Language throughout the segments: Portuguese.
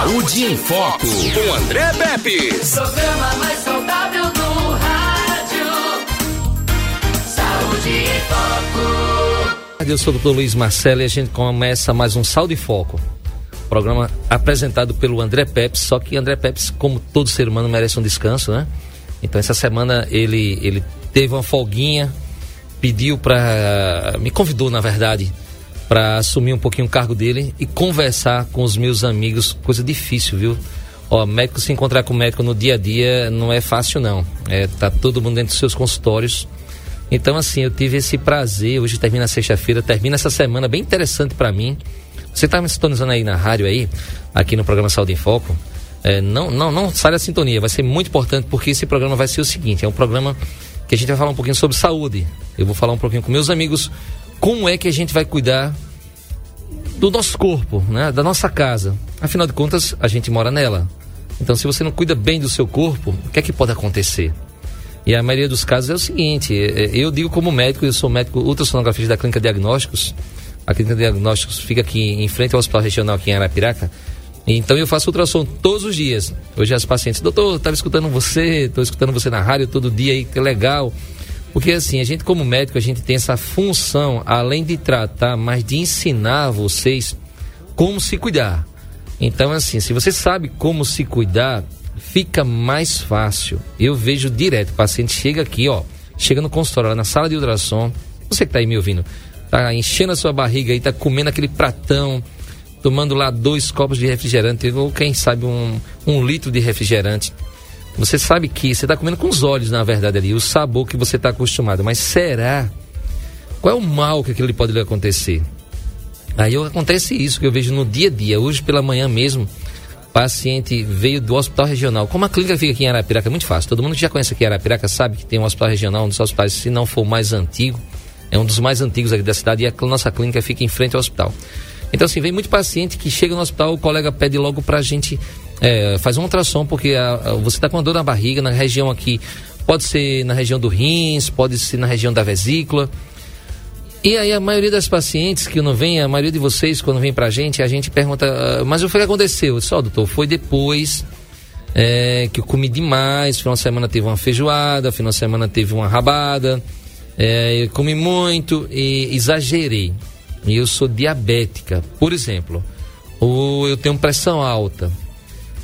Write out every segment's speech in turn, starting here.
Saúde em Foco, com André Pepe. Programa mais saudável do rádio. Saúde em Foco. Eu sou o Dr. Luiz Marcelo e a gente começa mais um Saúde em Foco. Programa apresentado pelo André Pepe, só que André Pepe, como todo ser humano, merece um descanso, né? Então essa semana ele, ele teve uma folguinha, pediu para. me convidou, na verdade, para assumir um pouquinho o cargo dele e conversar com os meus amigos, coisa difícil, viu? Ó, médico se encontrar com médico no dia a dia não é fácil não. É, tá todo mundo dentro dos seus consultórios. Então assim, eu tive esse prazer, hoje termina sexta-feira, termina essa semana bem interessante para mim. Você tá me sintonizando aí na rádio aí, aqui no programa Saúde em Foco? É, não, não, não sai da sintonia, vai ser muito importante porque esse programa vai ser o seguinte, é um programa que a gente vai falar um pouquinho sobre saúde. Eu vou falar um pouquinho com meus amigos como é que a gente vai cuidar do nosso corpo, né? da nossa casa. Afinal de contas, a gente mora nela. Então, se você não cuida bem do seu corpo, o que é que pode acontecer? E a maioria dos casos é o seguinte: é, é, eu digo como médico, eu sou médico ultrassonografista da Clínica Diagnósticos. A Clínica Diagnósticos fica aqui em frente ao Hospital Regional aqui em Arapiraca. Então eu faço ultrassom todos os dias. Hoje as pacientes, doutor, estava escutando você, estou escutando você na rádio todo dia aí, que legal. Porque assim, a gente como médico, a gente tem essa função, além de tratar, mas de ensinar vocês como se cuidar. Então assim, se você sabe como se cuidar, fica mais fácil. Eu vejo direto, o paciente chega aqui, ó, chega no consultório, lá na sala de ultrassom, você que está aí me ouvindo, tá enchendo a sua barriga aí, tá comendo aquele pratão, tomando lá dois copos de refrigerante, ou quem sabe um, um litro de refrigerante. Você sabe que você está comendo com os olhos, na verdade, ali, o sabor que você está acostumado. Mas será? Qual é o mal que aquilo pode lhe acontecer? Aí acontece isso que eu vejo no dia a dia. Hoje pela manhã mesmo, paciente veio do hospital regional. Como a clínica fica aqui em Arapiraca, é muito fácil. Todo mundo que já conhece aqui Arapiraca sabe que tem um hospital regional, um dos hospitais, se não for mais antigo, é um dos mais antigos aqui da cidade e a nossa clínica fica em frente ao hospital. Então, assim, vem muito paciente que chega no hospital, o colega pede logo pra gente é, fazer um ultrassom, porque a, a, você está com uma dor na barriga, na região aqui, pode ser na região do rins, pode ser na região da vesícula. E aí a maioria das pacientes que não vem, a maioria de vocês quando vem pra gente, a gente pergunta, ah, mas o que aconteceu? Só, doutor, foi depois é, que eu comi demais, final de semana teve uma feijoada, final de semana teve uma rabada, é, eu comi muito e exagerei e eu sou diabética, por exemplo, ou eu tenho pressão alta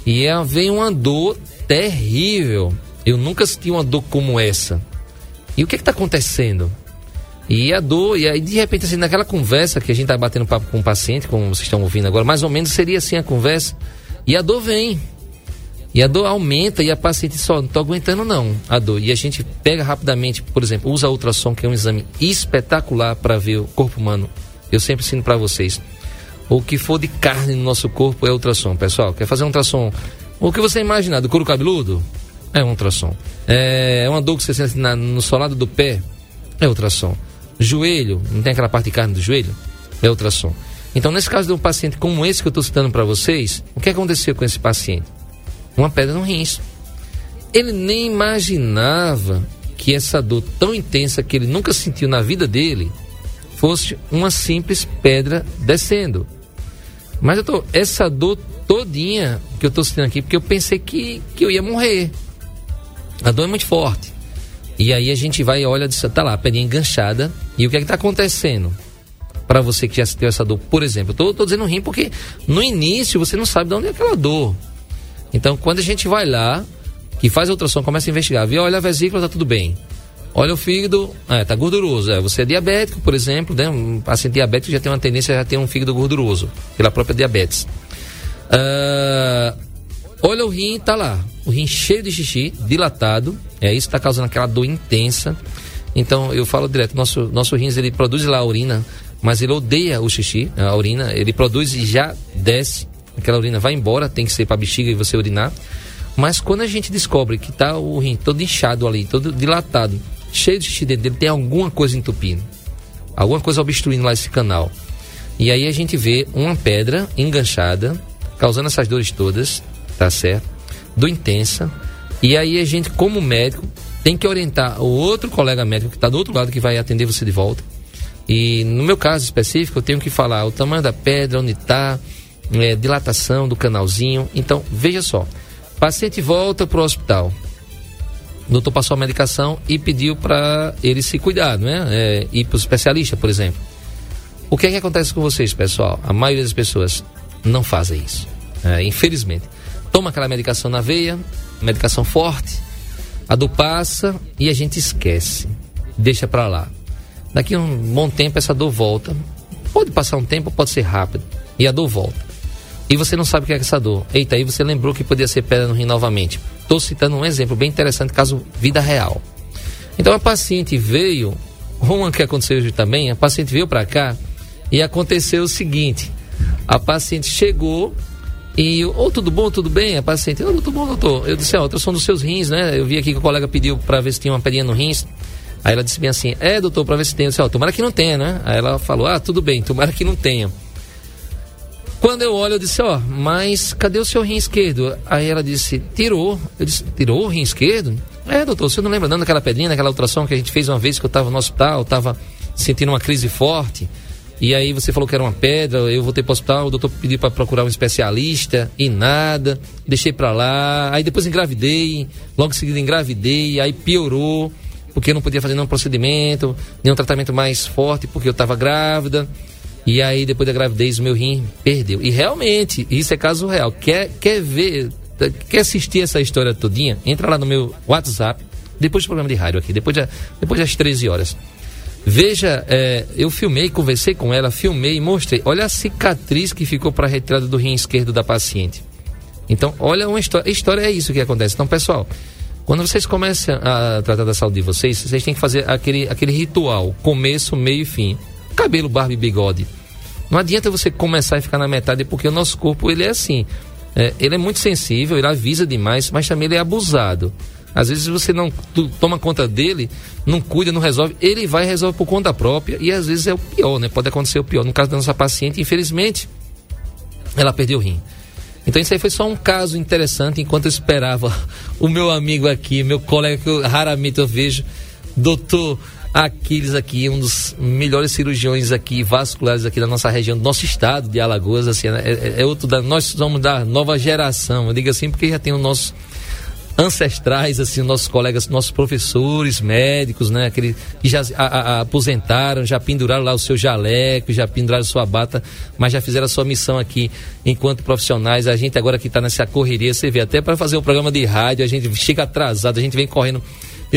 e é, vem uma dor terrível. Eu nunca senti uma dor como essa. E o que é está acontecendo? E a dor, e aí de repente, assim, naquela conversa que a gente está batendo papo com o paciente, como vocês estão ouvindo agora, mais ou menos seria assim a conversa. E a dor vem. E a dor aumenta e a paciente só, não estou aguentando não, a dor. E a gente pega rapidamente, por exemplo, usa ultrassom, que é um exame espetacular para ver o corpo humano eu sempre ensino para vocês. O que for de carne no nosso corpo é ultrassom, pessoal. Quer fazer um ultrassom? O que você imaginar do couro cabeludo? É um ultrassom. É uma dor que você sente na, no solado do pé? É ultrassom. Joelho, não tem aquela parte de carne do joelho? É ultrassom. Então, nesse caso de um paciente como esse que eu estou citando para vocês, o que aconteceu com esse paciente? Uma pedra no rins. Ele nem imaginava que essa dor tão intensa que ele nunca sentiu na vida dele fosse uma simples pedra descendo. Mas eu tô, essa dor todinha que eu estou sentindo aqui, porque eu pensei que, que eu ia morrer. A dor é muito forte. E aí a gente vai e olha, tá lá, a pedrinha enganchada. E o que é que tá acontecendo? Para você que já sentiu essa dor, por exemplo, eu tô, tô dizendo rim porque no início você não sabe de onde é aquela dor. Então quando a gente vai lá, que faz a ultrassom, começa a investigar, vê, olha a vesícula, tá tudo bem. Olha o fígado, é, tá gorduroso. É, você é diabético, por exemplo, né? Um paciente diabético já tem uma tendência a ter um fígado gorduroso, pela própria diabetes. Uh, olha o rim, tá lá. O rim cheio de xixi, dilatado. É isso que está causando aquela dor intensa. Então, eu falo direto, nosso, nosso rins, ele produz lá a urina, mas ele odeia o xixi, a urina. Ele produz e já desce. Aquela urina vai embora, tem que ser para bexiga e você urinar. Mas quando a gente descobre que tá o rim todo inchado ali, todo dilatado, cheio de xixi dentro dele, tem alguma coisa entupindo. Alguma coisa obstruindo lá esse canal. E aí a gente vê uma pedra enganchada, causando essas dores todas, tá certo? Do intensa. E aí a gente, como médico, tem que orientar o outro colega médico que está do outro lado que vai atender você de volta. E no meu caso específico, eu tenho que falar o tamanho da pedra, onde está, é, dilatação do canalzinho. Então, veja só. Paciente volta para o hospital. O doutor passou a medicação e pediu para ele se cuidar, não é? ir para o especialista, por exemplo. O que é que acontece com vocês, pessoal? A maioria das pessoas não fazem isso. É, infelizmente. Toma aquela medicação na veia, medicação forte, a dor passa e a gente esquece. Deixa para lá. Daqui um bom tempo essa dor volta. Pode passar um tempo, pode ser rápido. E a dor volta. E você não sabe o que é essa dor. Eita, aí você lembrou que podia ser pedra no rim novamente. Estou citando um exemplo bem interessante, caso vida real. Então a paciente veio, uma que aconteceu hoje também, a paciente veio para cá e aconteceu o seguinte: a paciente chegou e, ou oh, tudo bom, tudo bem? A paciente, oh, tudo bom, doutor. Eu disse, ó, oh, são dos seus rins, né? Eu vi aqui que o colega pediu para ver se tinha uma pedrinha no rins. Aí ela disse bem assim, é, doutor, para ver se tem. Eu disse, ó, tomara que não tenha, né? Aí ela falou, ah, tudo bem, tomara que não tenha. Quando eu olho, eu disse, ó, mas cadê o seu rim esquerdo? Aí ela disse, tirou. Eu disse, tirou o rim esquerdo? É, doutor, você não lembra não daquela pedrinha, daquela ultrassom que a gente fez uma vez que eu estava no hospital, estava sentindo uma crise forte? E aí você falou que era uma pedra, eu voltei para o hospital, o doutor pediu para procurar um especialista e nada, deixei para lá. Aí depois engravidei, logo em seguida engravidei, aí piorou, porque eu não podia fazer nenhum procedimento, nenhum tratamento mais forte, porque eu estava grávida. E aí depois da gravidez o meu rim perdeu. E realmente, isso é caso real. Quer, quer ver, quer assistir essa história todinha? Entra lá no meu WhatsApp, depois do programa de rádio aqui, depois, de, depois das 13 horas. Veja, é, eu filmei, conversei com ela, filmei e mostrei. Olha a cicatriz que ficou para a retirada do rim esquerdo da paciente. Então, olha uma história. História é isso que acontece. Então, pessoal, quando vocês começam a tratar da saúde de vocês, vocês têm que fazer aquele, aquele ritual: começo, meio e fim. Cabelo, barba e bigode. Não adianta você começar e ficar na metade, porque o nosso corpo ele é assim. É, ele é muito sensível, ele avisa demais, mas também ele é abusado. Às vezes você não toma conta dele, não cuida, não resolve, ele vai e resolve por conta própria e às vezes é o pior, né? Pode acontecer o pior. No caso da nossa paciente, infelizmente, ela perdeu o rim. Então isso aí foi só um caso interessante enquanto eu esperava o meu amigo aqui, meu colega que eu, raramente eu vejo, doutor Aquiles aqui, um dos melhores cirurgiões aqui, vasculares aqui da nossa região, do nosso estado de Alagoas, assim, né? é, é outro da, nós somos da nova geração, eu digo assim porque já tem o nosso ancestrais, assim, nossos colegas, nossos professores, médicos, né? Aquele que já a, a, aposentaram, já penduraram lá o seu jaleco, já penduraram sua bata, mas já fizeram a sua missão aqui enquanto profissionais. A gente agora que está nessa correria, você vê, até para fazer um programa de rádio, a gente chega atrasado, a gente vem correndo.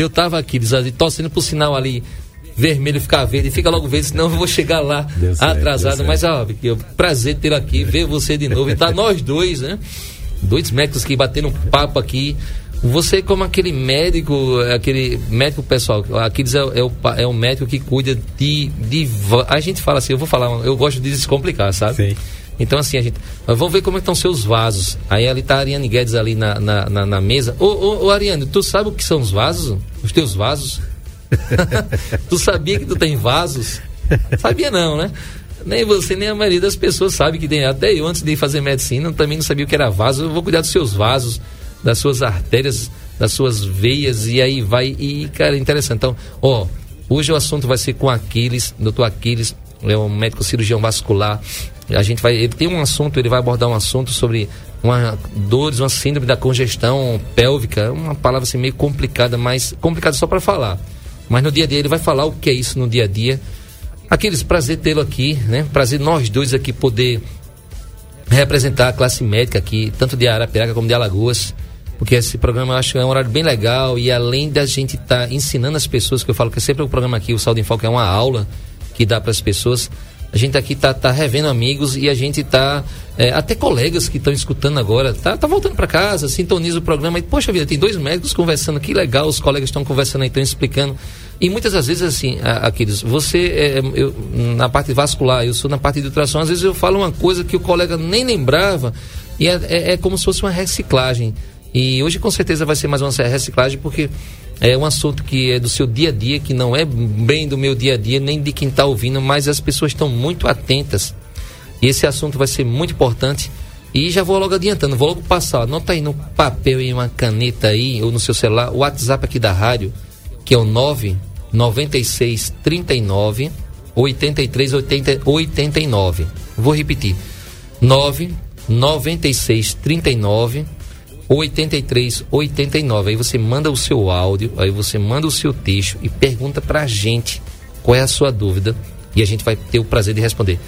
Eu estava aqui, torcendo pro sinal ali vermelho ficar verde, fica logo verde, senão eu vou chegar lá certo, atrasado. Mas, ó, prazer ter aqui, ver você de novo. E tá nós dois, né? Dois médicos que bateram papo aqui. Você, como aquele médico, aquele médico pessoal, aqueles é, é, o, é o médico que cuida de, de. A gente fala assim, eu vou falar, eu gosto de descomplicar, sabe? Sim. Então, assim, a gente. Vamos ver como estão seus vasos. Aí ali tá a Ariane Guedes ali na, na, na, na mesa. Ô, ô, ô, Ariane, tu sabe o que são os vasos? Os teus vasos? tu sabia que tu tem vasos? Sabia não, né? Nem você, nem a maioria das pessoas sabe que tem. Até eu, antes de fazer medicina, também não sabia o que era vaso. Eu vou cuidar dos seus vasos das suas artérias, das suas veias, e aí vai. E, cara, interessante. Então, ó, hoje o assunto vai ser com Aquiles, doutor Aquiles, é um médico cirurgião vascular. A gente vai. Ele tem um assunto, ele vai abordar um assunto sobre uma dores, uma síndrome da congestão pélvica, uma palavra assim meio complicada, mas complicada só para falar. Mas no dia a dia ele vai falar o que é isso no dia a dia. Aqueles prazer tê-lo aqui, né? Prazer nós dois aqui poder representar a classe médica aqui, tanto de Arapiraca como de Alagoas porque esse programa eu acho que é um horário bem legal e além da gente estar tá ensinando as pessoas, que eu falo que é sempre o programa aqui, o Saúde em Foco é uma aula que dá para as pessoas, a gente aqui tá, tá revendo amigos e a gente tá é, até colegas que estão escutando agora, tá, tá voltando para casa, sintoniza o programa e poxa vida, tem dois médicos conversando, que legal, os colegas estão conversando aí, estão explicando. E muitas das vezes assim, aqueles, você é, eu, na parte vascular, eu sou na parte de ultrassom, às vezes eu falo uma coisa que o colega nem lembrava e é, é, é como se fosse uma reciclagem. E hoje com certeza vai ser mais uma reciclagem, porque é um assunto que é do seu dia a dia, que não é bem do meu dia a dia, nem de quem está ouvindo, mas as pessoas estão muito atentas. E esse assunto vai ser muito importante. E já vou logo adiantando, vou logo passar. Anota aí no papel e uma caneta aí, ou no seu celular, o WhatsApp aqui da rádio, que é o 996 39 83 80, 89. Vou repetir. 9 96 39 83 89. Aí você manda o seu áudio, aí você manda o seu texto e pergunta pra gente qual é a sua dúvida e a gente vai ter o prazer de responder.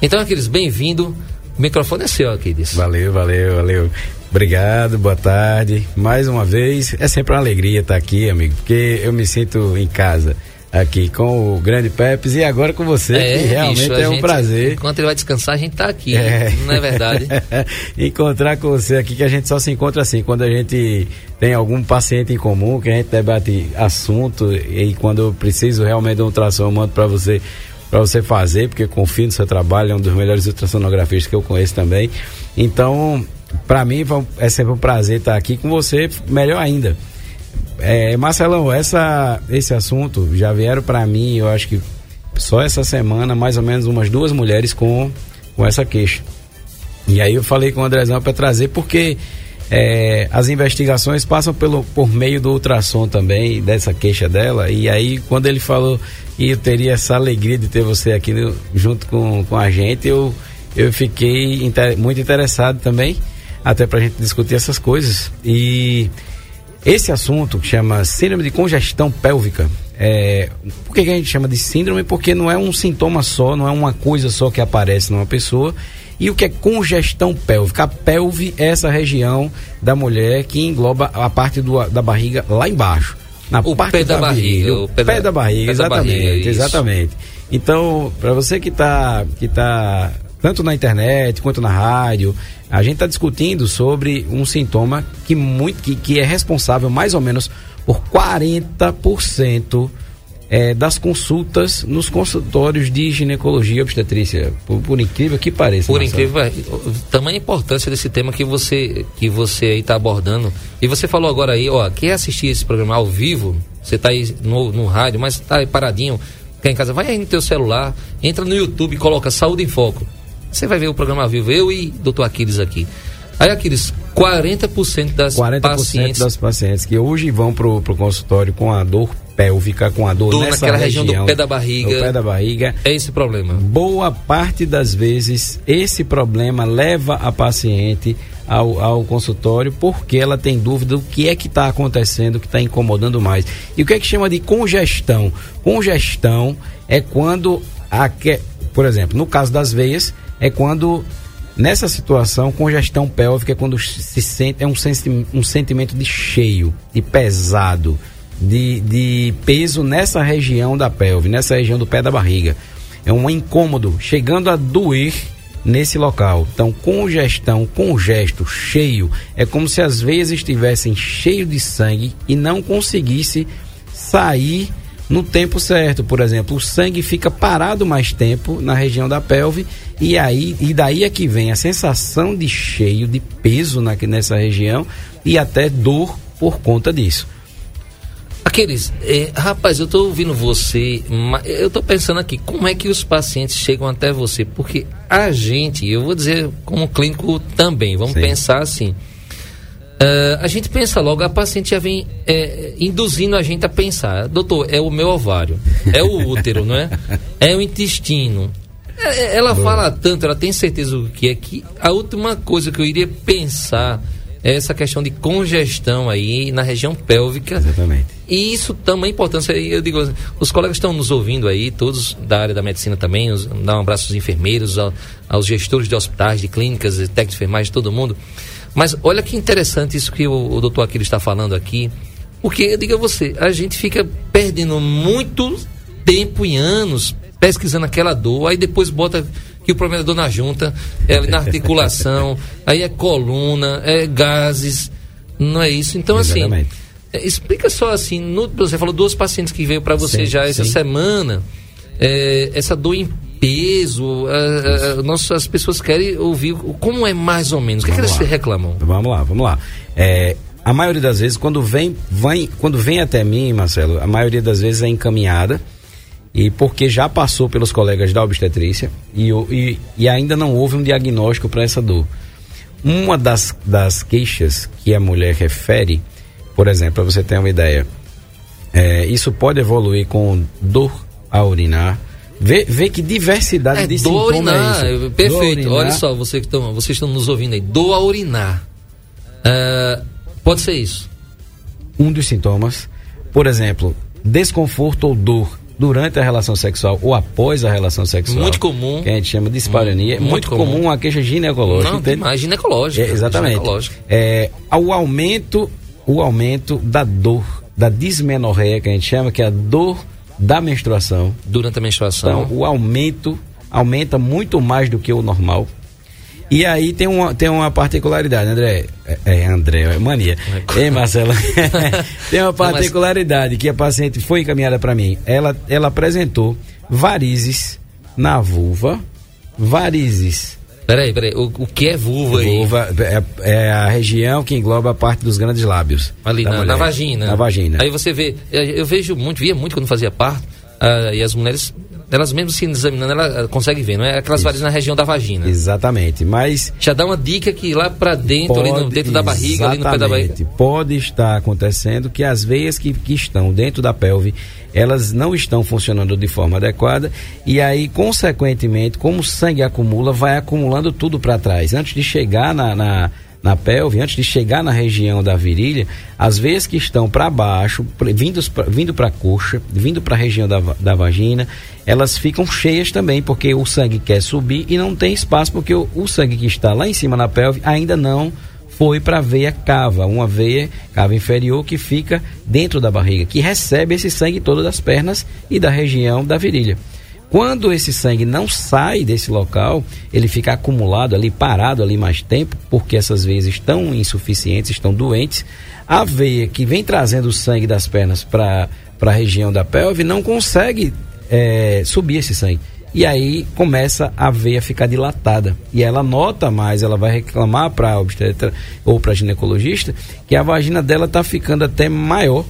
Então, aqueles, bem-vindo. O microfone é seu, Aquiles. Valeu, valeu, valeu. Obrigado, boa tarde. Mais uma vez, é sempre uma alegria estar aqui, amigo, porque eu me sinto em casa aqui com o grande Pepes e agora com você, é, que realmente bicho, é um gente, prazer. Enquanto ele vai descansar, a gente tá aqui, é. não é verdade? Encontrar com você aqui, que a gente só se encontra assim, quando a gente tem algum paciente em comum, que a gente debate assunto e quando eu preciso realmente de um ultrassom, eu mando para você para você fazer, porque confio no seu trabalho, é um dos melhores ultrassonografistas que eu conheço também. Então, para mim é sempre um prazer estar aqui com você, melhor ainda. É, Marcelão, essa, esse assunto já vieram para mim, eu acho que só essa semana, mais ou menos umas duas mulheres com, com essa queixa. E aí eu falei com o Andrezão para trazer, porque é, as investigações passam pelo, por meio do ultrassom também, dessa queixa dela. E aí, quando ele falou que eu teria essa alegria de ter você aqui no, junto com, com a gente, eu, eu fiquei inter, muito interessado também, até para a gente discutir essas coisas. E esse assunto que chama síndrome de congestão pélvica, é, por que, que a gente chama de síndrome? Porque não é um sintoma só, não é uma coisa só que aparece numa pessoa. E o que é congestão pélvica? A pelve é essa região da mulher que engloba a parte do, da barriga lá embaixo. Na o parte pé da, da barriga, barriga. O pé, pé da, da, barriga, pé exatamente. Da barriga, exatamente. Então, para você que está que tá tanto na internet quanto na rádio, a gente está discutindo sobre um sintoma que, muito, que, que é responsável mais ou menos por 40% é, das consultas nos consultórios de ginecologia e obstetrícia, por, por, incrível que pareça. Por incrível, é, tamanha importância desse tema que você que você aí está abordando. E você falou agora aí, ó, quer assistir esse programa ao vivo? Você está aí no, no rádio, mas está aí paradinho, quer em casa, vai aí no teu celular, entra no YouTube, coloca Saúde em Foco. Você vai ver o programa ao vivo, eu e doutor Aquiles aqui. Aí, Aquiles, 40% das 40% pacientes... das pacientes que hoje vão pro, pro consultório com a dor pélvica, com a dor, dor nessa naquela região, região, do pé da barriga. Do pé da barriga. É esse problema. Boa parte das vezes, esse problema leva a paciente ao, ao consultório porque ela tem dúvida do que é que está acontecendo, que está incomodando mais. E o que é que chama de congestão? Congestão é quando, a, por exemplo, no caso das veias, é quando nessa situação congestão pélvica é quando se sente é um, senti um sentimento de cheio, de pesado, de, de peso nessa região da pelve, nessa região do pé da barriga. É um incômodo, chegando a doer nesse local. Então, congestão, congesto, cheio, é como se as veias estivessem cheio de sangue e não conseguisse sair no tempo certo. Por exemplo, o sangue fica parado mais tempo na região da pelve e aí e daí é que vem a sensação de cheio, de peso na, nessa região e até dor por conta disso. Aqueles, é, rapaz, eu estou ouvindo você, eu estou pensando aqui, como é que os pacientes chegam até você? Porque a gente, eu vou dizer como clínico também, vamos Sim. pensar assim. Uh, a gente pensa logo, a paciente já vem é, induzindo a gente a pensar, doutor, é o meu ovário, é o útero, não é? É o intestino. É, é ela Boa. fala tanto, ela tem certeza do que é que a última coisa que eu iria pensar é essa questão de congestão aí na região pélvica. Exatamente. E isso também é importância, eu digo, os colegas estão nos ouvindo aí, todos da área da medicina também, os, dá um abraço aos enfermeiros, ao, aos gestores de hospitais, de clínicas, técnicos de enfermagem, todo mundo. Mas olha que interessante isso que o, o doutor Aquiles está falando aqui. Porque, eu digo a você, a gente fica perdendo muito tempo e anos pesquisando aquela dor, aí depois bota que o problema é dor na junta, é na articulação, aí é coluna, é gases, não é isso? Então, assim, Exatamente. assim, explica só assim, no, você falou duas pacientes que veio para você sim, já essa sim. semana, é, essa dor em peso, a, a, nossas, as pessoas querem ouvir como é mais ou menos, o que, é que eles reclamam? Vamos lá, vamos lá. É, a maioria das vezes, quando vem, vem, quando vem até mim, Marcelo, a maioria das vezes é encaminhada e porque já passou pelos colegas da obstetrícia e, e, e ainda não houve um diagnóstico para essa dor. Uma das, das queixas que a mulher refere, por exemplo, para você ter uma ideia, é, isso pode evoluir com dor a urinar, Vê, vê que diversidade É, de doa sintomas urinar. é isso. Perfeito. Doa urinar. Olha só, você que tão, vocês estão nos ouvindo aí. Doa urinar. Ah, pode ser isso. um dos sintomas, por exemplo, desconforto ou dor durante a relação sexual ou após a relação sexual. Muito comum. Que a gente chama de dispareunia. É Muito muito, comum. comum a queixa ginecológica. Não, entende? mais ginecológica. É, exatamente. Ginecológica. É, o aumento, o aumento da dor, da dismenorreia que a gente chama, que é a dor da menstruação. Durante a menstruação. Então, o aumento aumenta muito mais do que o normal. E aí tem uma, tem uma particularidade, André. É, é André, é mania. Ei, Marcela. tem uma particularidade que a paciente foi encaminhada para mim. Ela, ela apresentou varizes na vulva, varizes. Peraí, peraí. O, o que é vulva aí? Vulva é, é a região que engloba a parte dos grandes lábios. Ali na, na vagina. Na vagina. Aí você vê, eu eu vejo muito, via muito quando fazia parto, ah, e as mulheres, elas mesmo se examinando, ela consegue ver, não é? Aquelas varizes na região da vagina. Exatamente. Mas Já dá uma dica que lá pra dentro, ali no, dentro da barriga, ali no pé da barriga. Pode estar acontecendo que as veias que, que estão dentro da pelve, elas não estão funcionando de forma adequada e aí, consequentemente, como o sangue acumula, vai acumulando tudo para trás. Antes de chegar na, na, na pelve, antes de chegar na região da virilha, as veias que estão para baixo, vindo para a coxa, vindo para a região da, da vagina, elas ficam cheias também, porque o sangue quer subir e não tem espaço, porque o, o sangue que está lá em cima na pelve ainda não foi para a veia cava, uma veia cava inferior que fica dentro da barriga, que recebe esse sangue todo das pernas e da região da virilha. Quando esse sangue não sai desse local, ele fica acumulado ali, parado ali mais tempo, porque essas veias estão insuficientes, estão doentes. A veia que vem trazendo o sangue das pernas para a região da pelve não consegue eh, subir esse sangue. E aí começa a veia ficar dilatada. E ela nota mais, ela vai reclamar para a obstetra ou para ginecologista que a vagina dela está ficando até maior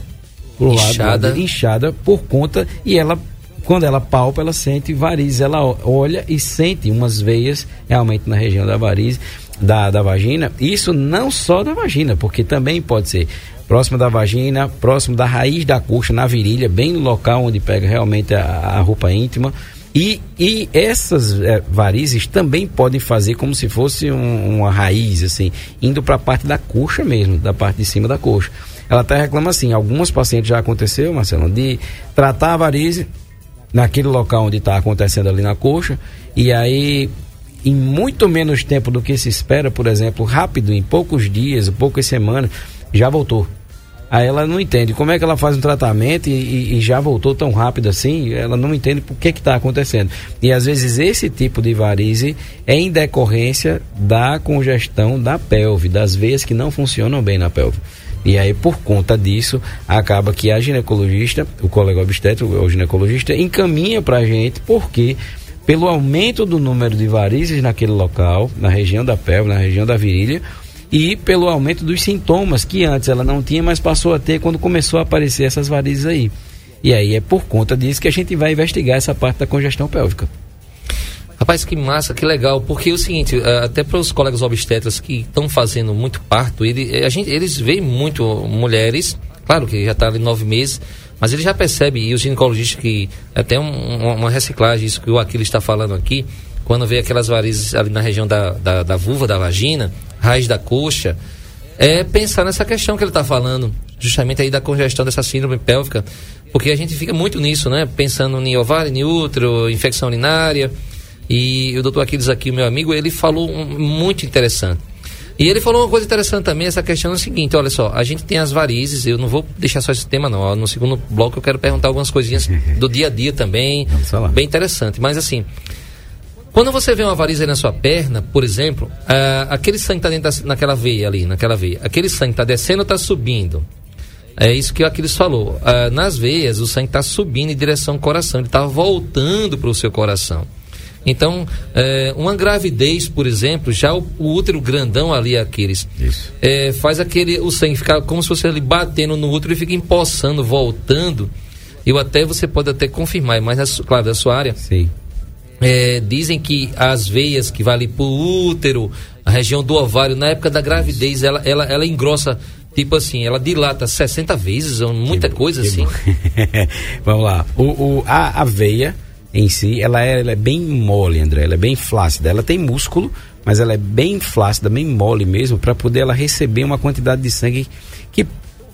pro lado, Inchada. lado inchada por conta e ela quando ela palpa, ela sente varizes, ela olha e sente umas veias realmente na região da varize, da, da vagina. Isso não só da vagina, porque também pode ser próximo da vagina, próximo da raiz da coxa, na virilha, bem no local onde pega realmente a, a roupa íntima. E, e essas eh, varizes também podem fazer como se fosse um- uma raiz, assim, indo para a parte da coxa mesmo, da parte de cima da coxa. Ela até reclama assim, algumas pacientes já aconteceu, Marcelo, de tratar a varize naquele local onde está acontecendo ali na coxa, e aí em muito menos tempo do que se espera, por exemplo, rápido, em poucos dias, poucas semanas, já voltou. Aí ela não entende como é que ela faz um tratamento e, e- e já voltou tão rápido assim, ela não entende por que está acontecendo. E às vezes esse tipo de varize é em decorrência da congestão da pelve, das veias que não funcionam bem na pelve. E aí, por conta disso, acaba que a ginecologista, o colega obstetra, o ginecologista, encaminha para a gente, porque pelo aumento do número de varizes naquele local, na região da pelve, na região da virilha, e pelo aumento dos sintomas que antes ela não tinha, mas passou a ter quando começou a aparecer essas varizes aí. E aí é por conta disso que a gente vai investigar essa parte da congestão pélvica. Rapaz, que massa, que legal. Porque é o seguinte, eh, até para os colegas obstetras que estão fazendo muito parto, ele, eh, a gente, eles veem muito mulheres, claro que já está ali nove meses, mas ele já percebe, e os ginecologistas que até um- um- uma reciclagem, isso que o Aquiles está falando aqui, quando vê aquelas varizes ali na região da, da, da vulva, da vagina, raiz da coxa, é pensar nessa questão que ele está falando, justamente aí da congestão dessa síndrome pélvica, porque a gente fica muito nisso, né? Pensando em ovário, em útero, infecção urinária. E o doutor Aquiles aqui, o meu amigo, ele falou um, muito interessante. E ele falou uma coisa interessante também, essa questão é o seguinte, olha só, a gente tem as varizes, eu não vou deixar só esse tema não, no segundo bloco eu quero perguntar algumas coisinhas do dia a dia também, bem interessante, mas assim, quando você vê uma variz aí na sua perna, por exemplo, ah, aquele sangue está dentro da, naquela veia ali, naquela veia. Aquele sangue está descendo ou está subindo? É isso que o Aquiles falou. Ah, nas veias, o sangue está subindo em direção ao coração, ele está voltando para o seu coração. Então, eh, uma gravidez, por exemplo, já o, o útero grandão ali, Aquiles, Isso. eh, faz aquele, o sangue ficar como se fosse ali batendo no útero e fica empoçando, voltando. Eu até, você pode até confirmar, mas, claro, da sua área, Sim. é, dizem que as veias que vai ali pro útero, a região do ovário, na época da gravidez, ela, ela, ela engrossa, tipo assim, ela dilata 60 vezes, muita coisa Que assim. Vamos lá. O, o- a, a veia, em si, ela é, ela é bem mole, André, ela é bem flácida. Ela tem músculo, mas ela é bem flácida, bem mole mesmo, para poder ela receber uma quantidade de sangue que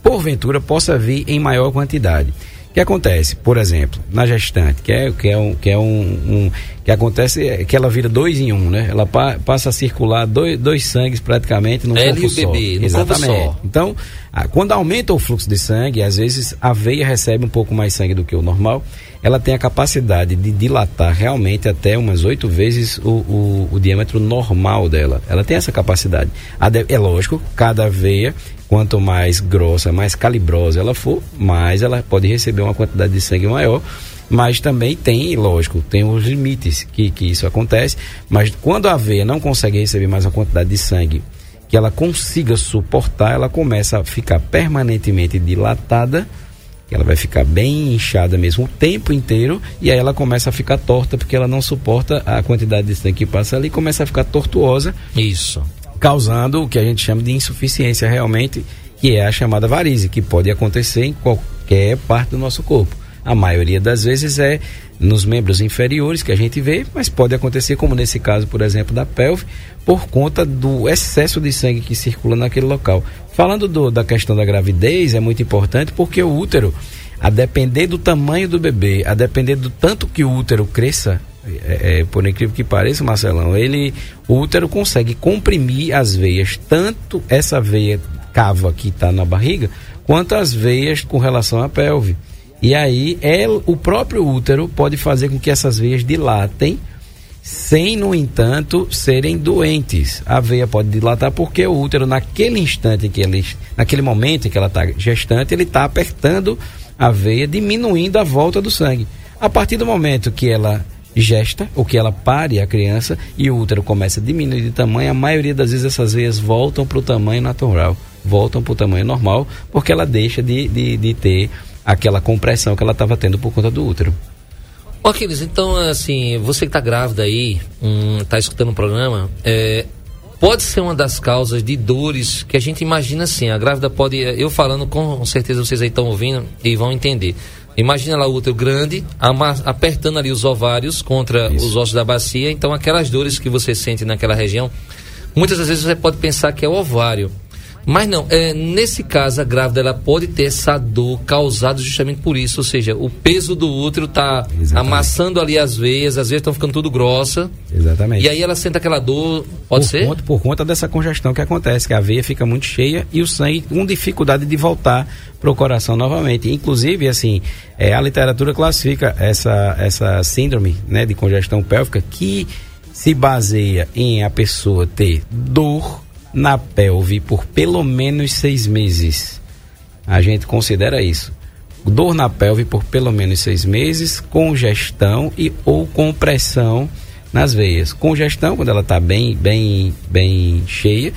porventura possa vir em maior quantidade. O que acontece, por exemplo, na gestante, que é, que é, um, que é um, um que acontece é que ela vira dois em um, né? Ela pa, passa a circular dois, dois sangues praticamente no corpo e só. bebê, Exatamente. corpo só. Então, ah, quando aumenta o fluxo de sangue, às vezes a veia recebe um pouco mais sangue do que o normal, ela tem a capacidade de dilatar realmente até umas oito vezes o, o, o diâmetro normal dela. Ela tem essa capacidade. A de- é lógico, cada veia, quanto mais grossa, mais calibrosa ela for, mais ela pode receber uma quantidade de sangue maior. Mas também tem, lógico, tem os limites que, que isso acontece. Mas quando a veia não consegue receber mais uma quantidade de sangue que ela consiga suportar, ela começa a ficar permanentemente dilatada, ela vai ficar bem inchada mesmo o tempo inteiro, e aí ela começa a ficar torta porque ela não suporta a quantidade de sangue que passa ali, começa a ficar tortuosa, Isso. causando o que a gente chama de insuficiência realmente, que é a chamada varize, que pode acontecer em qualquer parte do nosso corpo. A maioria das vezes é nos membros inferiores que a gente vê, mas pode acontecer, como nesse caso, por exemplo, da pelve, por conta do excesso de sangue que circula naquele local. Falando do- da questão da gravidez, é muito importante porque o útero, a depender do tamanho do bebê, a depender do tanto que o útero cresça, é, é, por incrível que pareça, Marcelão, ele, o útero consegue comprimir as veias, tanto essa veia cava que está na barriga, quanto as veias com relação à pelve. E aí, é, o próprio útero pode fazer com que essas veias dilatem, sem, no entanto, serem doentes. A veia pode dilatar porque o útero, naquele instante que ele, naquele momento em que ela está gestante, ele está apertando a veia, diminuindo a volta do sangue. A partir do momento que ela gesta, ou que ela pare a criança e o útero começa a diminuir de tamanho, a maioria das vezes essas veias voltam para o tamanho natural, voltam para o tamanho normal, porque ela deixa de, de, de ter aquela compressão que ela estava tendo por conta do útero. Aquiles, então, assim, você que tá grávida aí, hum, tá escutando o programa, é, pode ser uma das causas de dores que a gente imagina assim. A grávida pode. Eu falando, com certeza vocês aí estão ouvindo e vão entender. Imagina lá o útero grande, apertando ali os ovários contra Isso. os ossos da bacia. Então, aquelas dores que você sente naquela região, muitas das vezes você pode pensar que é o ovário. Mas não, é, nesse caso a grávida ela pode ter essa dor causada justamente por isso, ou seja, o peso do útero está amassando ali as veias, as veias estão ficando tudo grossa, Exatamente. e aí ela sente aquela dor, pode por ser? Conta, por conta dessa congestão que acontece, que a veia fica muito cheia e o sangue com dificuldade de voltar para o coração novamente. Inclusive, assim, é, a literatura classifica essa, essa síndrome né, de congestão pélvica que se baseia em a pessoa ter dor na pelve por pelo menos seis meses. A gente considera isso. Dor na pelve por pelo menos seis meses, congestão e ou compressão nas veias. Congestão quando ela está bem, bem, bem cheia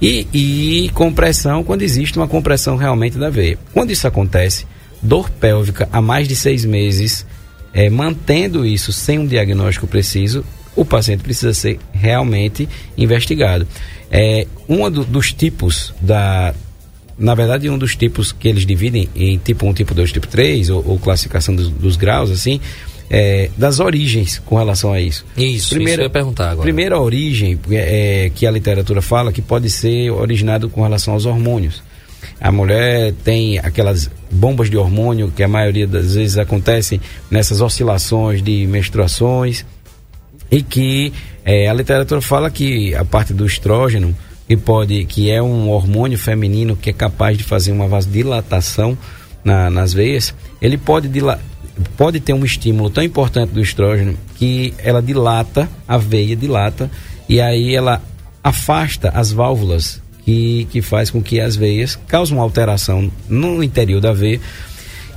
e, e compressão quando existe uma compressão realmente da veia. Quando isso acontece, dor pélvica há mais de seis meses, é, mantendo isso sem um diagnóstico preciso, o paciente precisa ser realmente investigado. É, um do- dos tipos da, na verdade, um dos tipos que eles dividem em tipo 1, tipo 2, tipo 3, ou, ou classificação dos, dos graus, assim, é, das origens com relação a isso. Isso, isso eu ia perguntar agora. Primeira origem é, que a literatura fala que pode ser originado com relação aos hormônios. A mulher tem aquelas bombas de hormônio que a maioria das vezes acontecem nessas oscilações de menstruações e que eh, a literatura fala que a parte do estrógeno que pode que é um hormônio feminino que é capaz de fazer uma vasodilatação na, nas veias ele pode pode ter um estímulo tão importante do estrógeno que ela dilata a veia dilata e aí ela afasta as válvulas que, que faz com que as veias causem uma alteração no interior da veia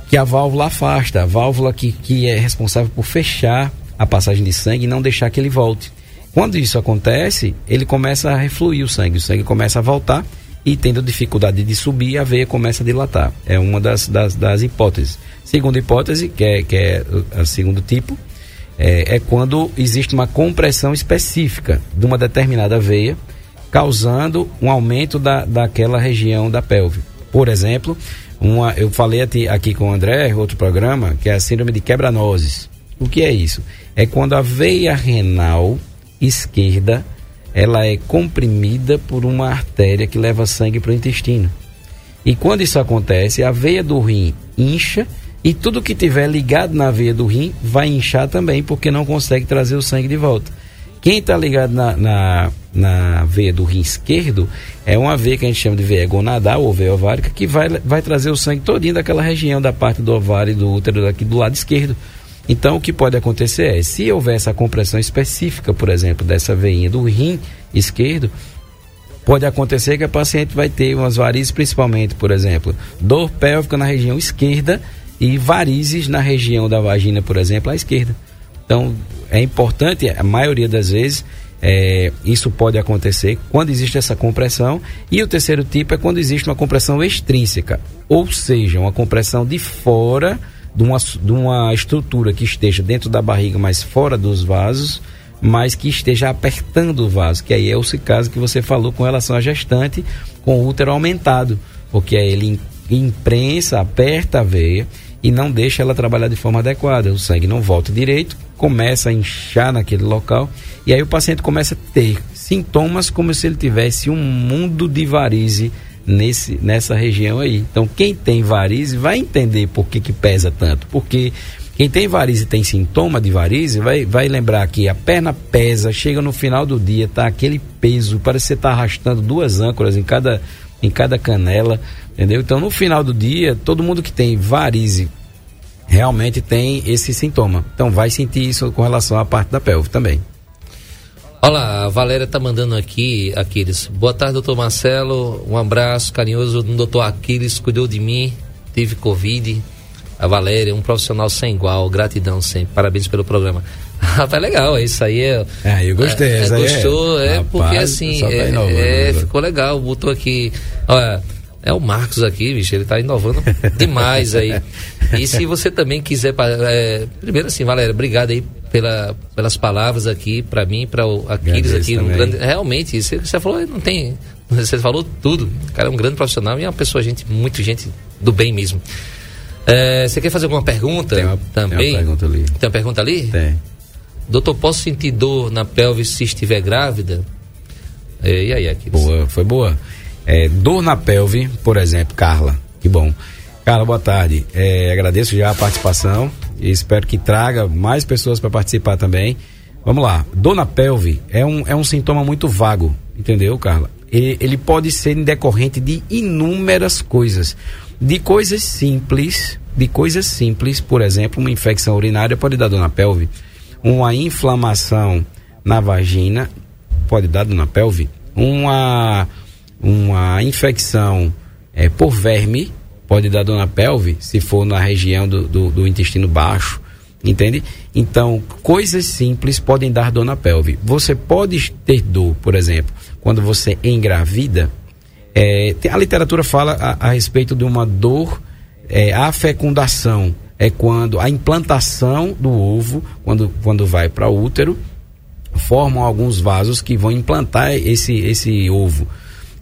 que a válvula afasta, a válvula que, que é responsável por fechar a passagem de sangue e não deixar que ele volte. Quando isso acontece, ele começa a refluir o sangue, o sangue começa a voltar e tendo dificuldade de subir, a veia começa a dilatar. É uma das, das, das hipóteses. Segunda hipótese, que é, que é o segundo tipo, é, é quando existe uma compressão específica de uma determinada veia, causando um aumento da, daquela região da pelve. Por exemplo, uma, eu falei aqui, aqui com o André, outro programa, que é a síndrome de quebra-nozes. O que é isso? É quando a veia renal esquerda ela é comprimida por uma artéria que leva sangue para o intestino. E quando isso acontece, a veia do rim incha e tudo que tiver ligado na veia do rim vai inchar também, porque não consegue trazer o sangue de volta. Quem está ligado na, na, na, veia do rim esquerdo é uma veia que a gente chama de veia gonadal ou veia ovárica, que vai, vai trazer o sangue todinho daquela região da parte do ovário e do útero aqui do lado esquerdo. Então, o que pode acontecer é, se houver essa compressão específica, por exemplo, dessa veinha do rim esquerdo, pode acontecer que a paciente vai ter umas varizes, principalmente, por exemplo, dor pélvica na região esquerda e varizes na região da vagina, por exemplo, à esquerda. Então, é importante, a maioria das vezes, é, isso pode acontecer quando existe essa compressão. E o terceiro tipo é quando existe uma compressão extrínseca, ou seja, uma compressão de fora de uma, de uma estrutura que esteja dentro da barriga, mas fora dos vasos, mas que esteja apertando o vaso, que aí é o caso que você falou com relação à gestante com o útero aumentado, porque aí ele imprensa, aperta a veia e não deixa ela trabalhar de forma adequada. O sangue não volta direito, começa a inchar naquele local e aí o paciente começa a ter sintomas como se ele tivesse um mundo de varize nesse, nessa região aí. Então, quem tem varize vai entender por que, que pesa tanto. Porque quem tem varize e tem sintoma de varize vai, vai lembrar que a perna pesa, chega no final do dia, tá aquele peso, parece que você está arrastando duas âncoras em cada, em cada canela, entendeu? Então, no final do dia, todo mundo que tem varize realmente tem esse sintoma. Então, vai sentir isso com relação à parte da pelve também. Olá, a Valéria tá mandando aqui, Aquiles. Boa tarde, doutor Marcelo. Um abraço carinhoso do doutor Aquiles, cuidou de mim, tive Covid. A Valéria, um profissional sem igual, gratidão sempre. Parabéns pelo programa. Rapaz, é legal, isso aí é. É, eu gostei. É, é, gostou, é, Rapaz, porque assim, tá é, é, ficou legal. Botou aqui. Olha, é o Marcos aqui, bicho, ele tá inovando demais aí. E se você também quiser. É, primeiro assim, Valéria, obrigado aí pela, pelas palavras aqui, para mim, para Aquiles aqui. Um grande, realmente, que você falou, não tem. Você falou tudo. O cara é um grande profissional e é uma pessoa, gente, muito gente do bem mesmo. É, você quer fazer alguma pergunta tem uma, também? Tem uma pergunta ali. Tem uma pergunta ali? Tem. Doutor, posso sentir dor na pelve se estiver grávida? É, e aí, Aquiles? Boa, foi boa. É, dor na pelve, por exemplo, Carla, que bom. Carla, boa tarde. É, agradeço já a participação e espero que traga mais pessoas para participar também. Vamos lá. Dor na pelve é um, é um sintoma muito vago, entendeu, Carla? Ele, ele pode ser decorrente de inúmeras coisas. De coisas simples, de coisas simples, por exemplo, uma infecção urinária pode dar dor na pelve. Uma inflamação na vagina pode dar dor na pelve. Uma, uma infecção é, por verme pode dar dor na pelve, se for na região do, do, do intestino baixo, entende? Então, coisas simples podem dar dor na pelve. Você pode ter dor, por exemplo, quando você engravida. É, a literatura fala a, a, respeito de uma dor, é, a fecundação é quando a implantação do ovo, quando, quando vai para o útero, formam alguns vasos que vão implantar esse, esse ovo,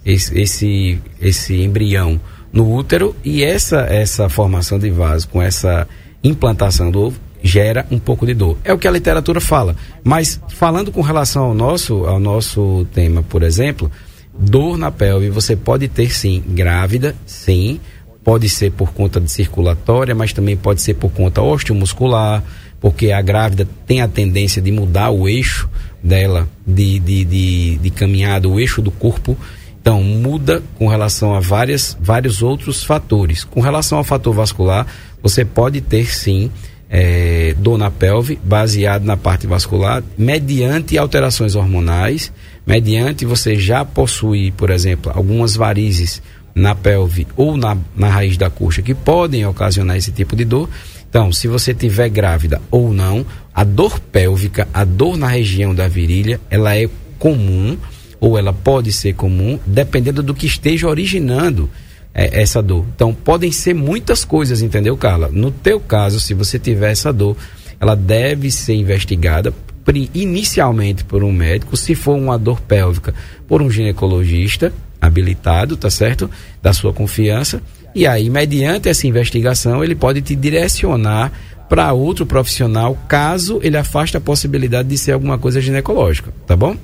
esse, esse, esse embrião no útero e essa essa formação de vaso com essa implantação do ovo gera um pouco de dor. É o que a literatura fala. Mas falando com relação ao nosso ao nosso tema, por exemplo, dor na pelve, você pode ter sim, grávida, sim, pode ser por conta de circulatória, mas também pode ser por conta osteomuscular, porque a grávida tem a tendência de mudar o eixo dela de, de, de, de caminhada, o eixo do corpo então, muda com relação a várias, vários outros fatores. Com relação ao fator vascular, você pode ter sim é, dor na pelve, baseado na parte vascular, mediante alterações hormonais, mediante você já possuir, por exemplo, algumas varizes na pelve ou na, na raiz da coxa que podem ocasionar esse tipo de dor. Então, se você tiver grávida ou não, a dor pélvica, a dor na região da virilha, ela é comum ou ela pode ser comum, dependendo do que esteja originando é, essa dor. Então, podem ser muitas coisas, entendeu, Carla? No teu caso, se você tiver essa dor, ela deve ser investigada inicialmente por um médico, se for uma dor pélvica, por um ginecologista habilitado, tá certo? Da sua confiança. E aí, mediante essa investigação, ele pode te direcionar para outro profissional, caso ele afaste a possibilidade de ser alguma coisa ginecológica, tá bom?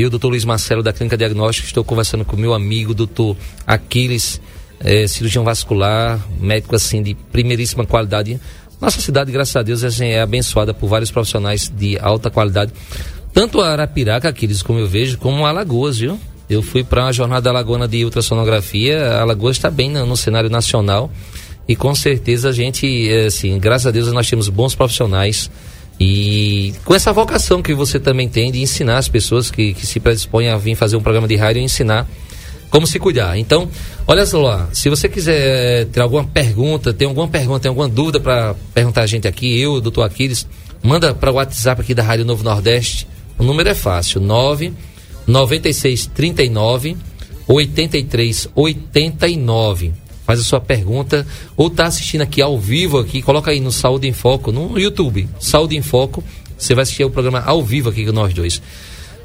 Eu, doutor Luiz Marcelo, da Clínica Diagnóstica, estou conversando com meu amigo, doutor Aquiles, é, cirurgião vascular, médico assim de primeiríssima qualidade. Nossa cidade, graças a Deus, assim, é abençoada por vários profissionais de alta qualidade. Tanto a Arapiraca, Aquiles, como eu vejo, como a Alagoas, viu? Eu fui para uma jornada alagoana de ultrassonografia, a Alagoas está bem no, no cenário nacional e com certeza a gente, assim, graças a Deus nós temos bons profissionais e com essa vocação que você também tem de ensinar as pessoas que, que se predispõem a vir fazer um programa de rádio e ensinar como se cuidar. Então, olha só, se você quiser ter alguma pergunta, tem alguma pergunta, tem alguma dúvida para perguntar a gente aqui, eu, doutor Aquiles, manda para o WhatsApp aqui da Rádio Novo Nordeste. O número é fácil, 9 96 39 83 89 faz a sua pergunta ou está assistindo aqui ao vivo aqui, coloca aí no Saúde em Foco, no YouTube, Saúde em Foco, você vai assistir o programa ao vivo aqui com nós dois.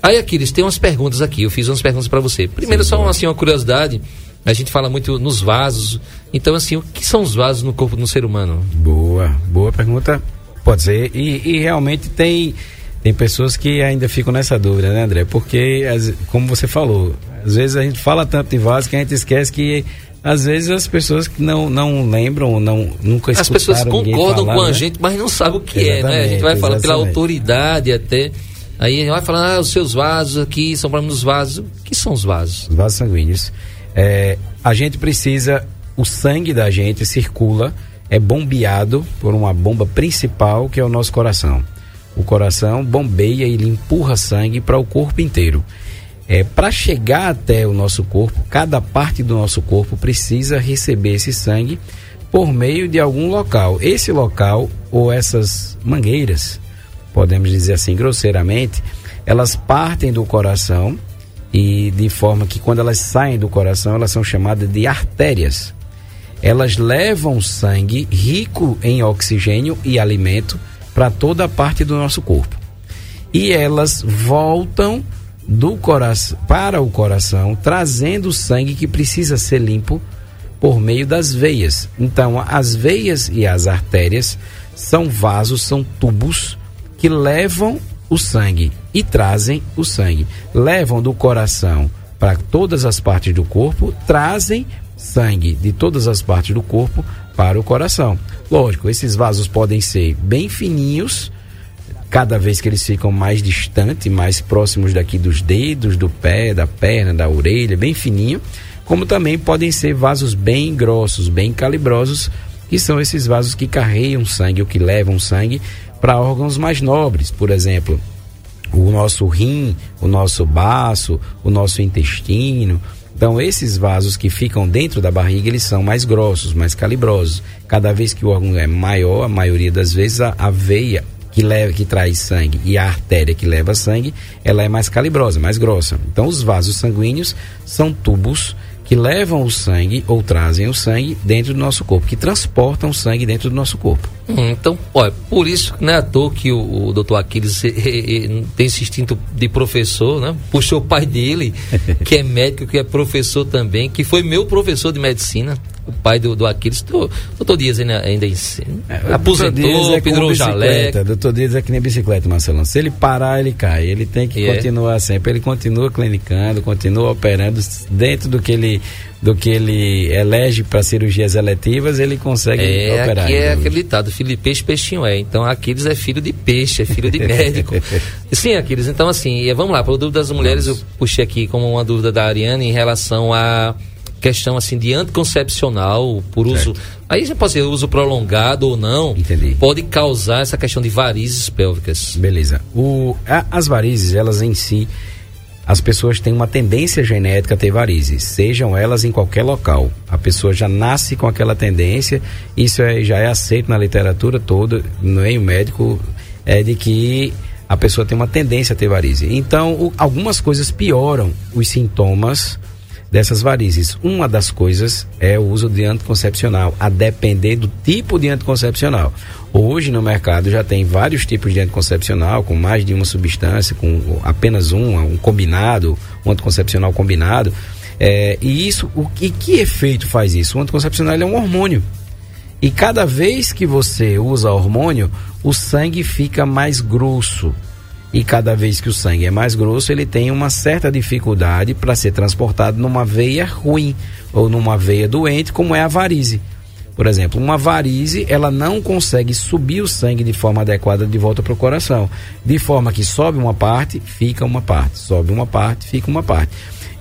Aí, Aquiles, tem umas perguntas aqui, eu fiz umas perguntas para você. Primeiro, Sim, só uma, assim, uma curiosidade, a gente fala muito nos vasos, então assim, o que são os vasos no corpo do ser humano? Boa, boa pergunta, pode ser, e, e realmente tem... Tem pessoas que ainda ficam nessa dúvida, né, André? Porque, como você falou, às vezes a gente fala tanto de vaso que a gente esquece que às vezes as pessoas que não, não lembram, não, nunca As pessoas concordam falar, com a né? gente, mas não sabem o que exatamente, é, né? A gente vai falando pela autoridade até. Aí vai falando, ah, os seus vasos aqui são problemas dos vasos. O que são os vasos? Os vasos sanguíneos. É, a gente precisa, o sangue da gente circula, é bombeado por uma bomba principal que é o nosso coração. O coração bombeia e ele empurra sangue para o corpo inteiro. É, para chegar até o nosso corpo, cada parte do nosso corpo precisa receber esse sangue por meio de algum local. Esse local ou essas mangueiras, podemos dizer assim grosseiramente, elas partem do coração e de forma que quando elas saem do coração, elas são chamadas de artérias. Elas levam sangue rico em oxigênio e alimento para toda a parte do nosso corpo. E elas voltam do coração para o coração, trazendo o sangue que precisa ser limpo por meio das veias. Então, as veias e as artérias são vasos, são tubos que levam o sangue e trazem o sangue. Levam do coração para todas as partes do corpo, trazem sangue de todas as partes do corpo para o coração. Lógico, esses vasos podem ser bem fininhos, cada vez que eles ficam mais distantes, mais próximos daqui dos dedos, do pé, da perna, da orelha, bem fininho, como também podem ser vasos bem grossos, bem calibrosos, que são esses vasos que carregam sangue ou que levam sangue para órgãos mais nobres, por exemplo, o nosso rim, o nosso baço, o nosso intestino. Então, esses vasos que ficam dentro da barriga, eles são mais grossos, mais calibrosos. Cada vez que o órgão é maior, a maioria das vezes a, a veia que leva, que traz sangue e a artéria que leva sangue, ela é mais calibrosa, mais grossa. Então, os vasos sanguíneos são tubos que levam o sangue ou trazem o sangue dentro do nosso corpo, que transportam o sangue dentro do nosso corpo. Então, olha, por isso não é à toa que o, o doutor Aquiles tem esse instinto de professor, né? Puxou o pai dele, que é médico, que é professor também, que foi meu professor de medicina o pai do, do Aquiles, doutor Dias ainda, ainda ensina. É, aposentou, é pendurou jaleco. Doutor Dias é que nem bicicleta, Marcelão. Se ele parar, ele cai. Ele tem que é. continuar sempre. Ele continua clinicando, continua operando dentro do que ele do que ele elege para cirurgias eletivas, ele consegue é, operar. Aqui é acreditado, filho de peixe, peixinho é. Então Aquiles é filho de peixe, é filho de médico. Sim, Aquiles, então assim, vamos lá, para o dúvida das mulheres, Vamos. eu puxei aqui como uma dúvida da Ariane em relação a questão assim de anticoncepcional por certo. uso aí já pode ser uso prolongado ou não Entendi. pode causar essa questão de varizes pélvicas beleza o, a, as varizes elas em si as pessoas têm uma tendência genética a ter varizes sejam elas em qualquer local. A pessoa já nasce com aquela tendência isso é, já é aceito na literatura toda no meio médico é de que a pessoa tem uma tendência a ter varizes então o, algumas coisas pioram os sintomas dessas varizes. Uma das coisas é o uso de anticoncepcional, a depender do tipo de anticoncepcional. Hoje no mercado já tem vários tipos de anticoncepcional, com mais de uma substância, com apenas um, um combinado, um anticoncepcional combinado. É, e isso, o que, que efeito faz isso? O anticoncepcional é um hormônio. E cada vez que você usa hormônio, o sangue fica mais grosso. E cada vez que o sangue é mais grosso, ele tem uma certa dificuldade para ser transportado numa veia ruim ou numa veia doente, como é a varize. Por exemplo, uma varize, ela não consegue subir o sangue de forma adequada de volta para o coração. De forma que sobe uma parte, fica uma parte. Sobe uma parte, fica uma parte.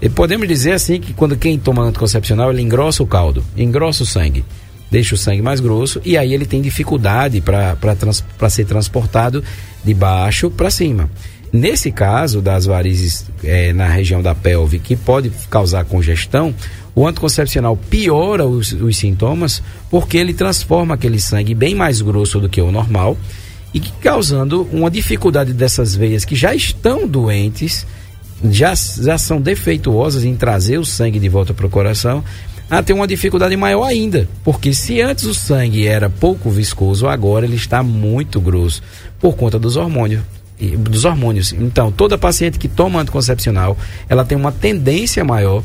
E podemos dizer assim que quando quem toma anticoncepcional, ele engrossa o caldo, engrossa o sangue, deixa o sangue mais grosso e aí ele tem dificuldade para ser transportado de baixo para cima. Nesse caso das varizes é, na região da pelve, que pode causar congestão, o anticoncepcional piora os, os sintomas porque ele transforma aquele sangue bem mais grosso do que o normal e causando uma dificuldade dessas veias que já estão doentes, já, já são defeituosas em trazer o sangue de volta para o coração, a ter uma dificuldade maior ainda, porque se antes o sangue era pouco viscoso, agora ele está muito grosso por conta dos hormônios dos hormônios. Então, toda paciente que toma anticoncepcional, ela tem uma tendência maior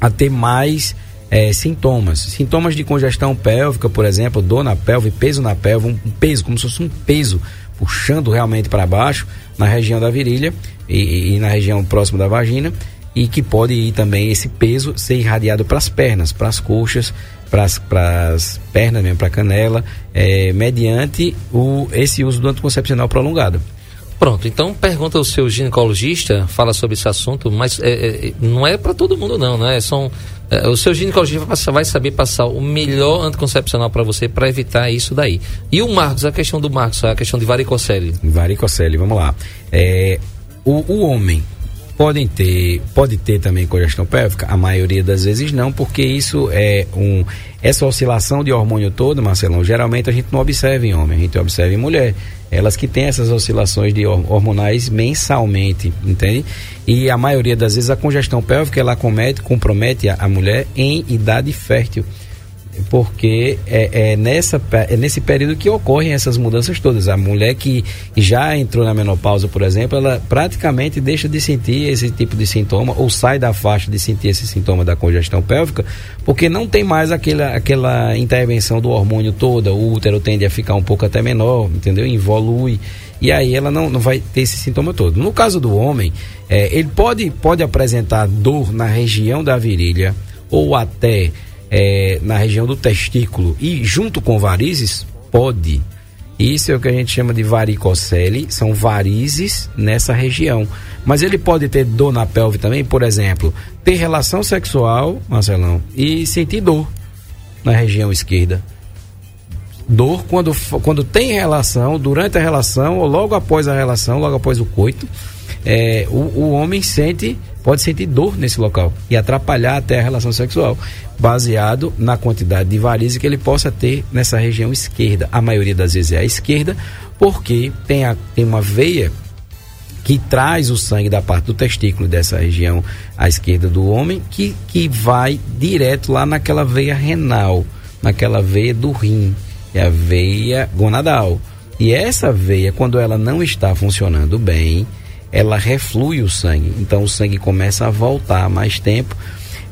a ter mais é, sintomas. Sintomas de congestão pélvica, por exemplo, dor na pelve, peso na pelve, um peso, como se fosse um peso puxando realmente para baixo na região da virilha e, e, na região próxima da vagina e que pode ir também esse peso ser irradiado para as pernas, para as coxas, para as pernas mesmo, para a canela, é, mediante o, esse uso do anticoncepcional prolongado. Pronto, então pergunta ao seu ginecologista, fala sobre esse assunto, mas é, é, não é para todo mundo não, né? São, é, o seu ginecologista vai, passar, vai saber passar o melhor anticoncepcional para você para evitar isso daí. E o Marcos, a questão do Marcos, a questão de varicocele. Varicocele, vamos lá. É, o, o homem podem ter, pode ter também congestão pélvica? A maioria das vezes não, porque isso é um essa oscilação de hormônio todo, Marcelão, geralmente a gente não observa em homem, a gente observa em mulher. Elas que têm essas oscilações de hormonais mensalmente, entende? E a maioria das vezes a congestão pélvica ela comete, compromete a, a mulher em idade fértil porque é, é, nessa, é nesse período que ocorrem essas mudanças todas. A mulher que já entrou na menopausa, por exemplo, ela praticamente deixa de sentir esse tipo de sintoma ou sai da faixa de sentir esse sintoma da congestão pélvica, porque não tem mais aquela, aquela intervenção do hormônio toda, o útero tende a ficar um pouco até menor, entendeu? Evolui. E aí ela não, não vai ter esse sintoma todo. No caso do homem, é, ele pode, pode apresentar dor na região da virilha ou até é, na região do testículo e junto com varizes, pode. Isso é o que a gente chama de varicocele, são varizes nessa região. Mas ele pode ter dor na pelve também, por exemplo, ter relação sexual, Marcelão, e sentir dor na região esquerda. Dor quando, quando tem relação, durante a relação, ou logo após a relação, logo após o coito, é, o, o homem sente, pode sentir dor nesse local e atrapalhar até a relação sexual, baseado na quantidade de varizes que ele possa ter nessa região esquerda. A maioria das vezes é a esquerda, porque tem, a, tem uma veia que traz o sangue da parte do testículo dessa região à esquerda do homem, que, que vai direto lá naquela veia renal, naquela veia do rim, é a veia gonadal. E essa veia, quando ela não está funcionando bem, ela reflui o sangue. Então o sangue começa a voltar mais tempo,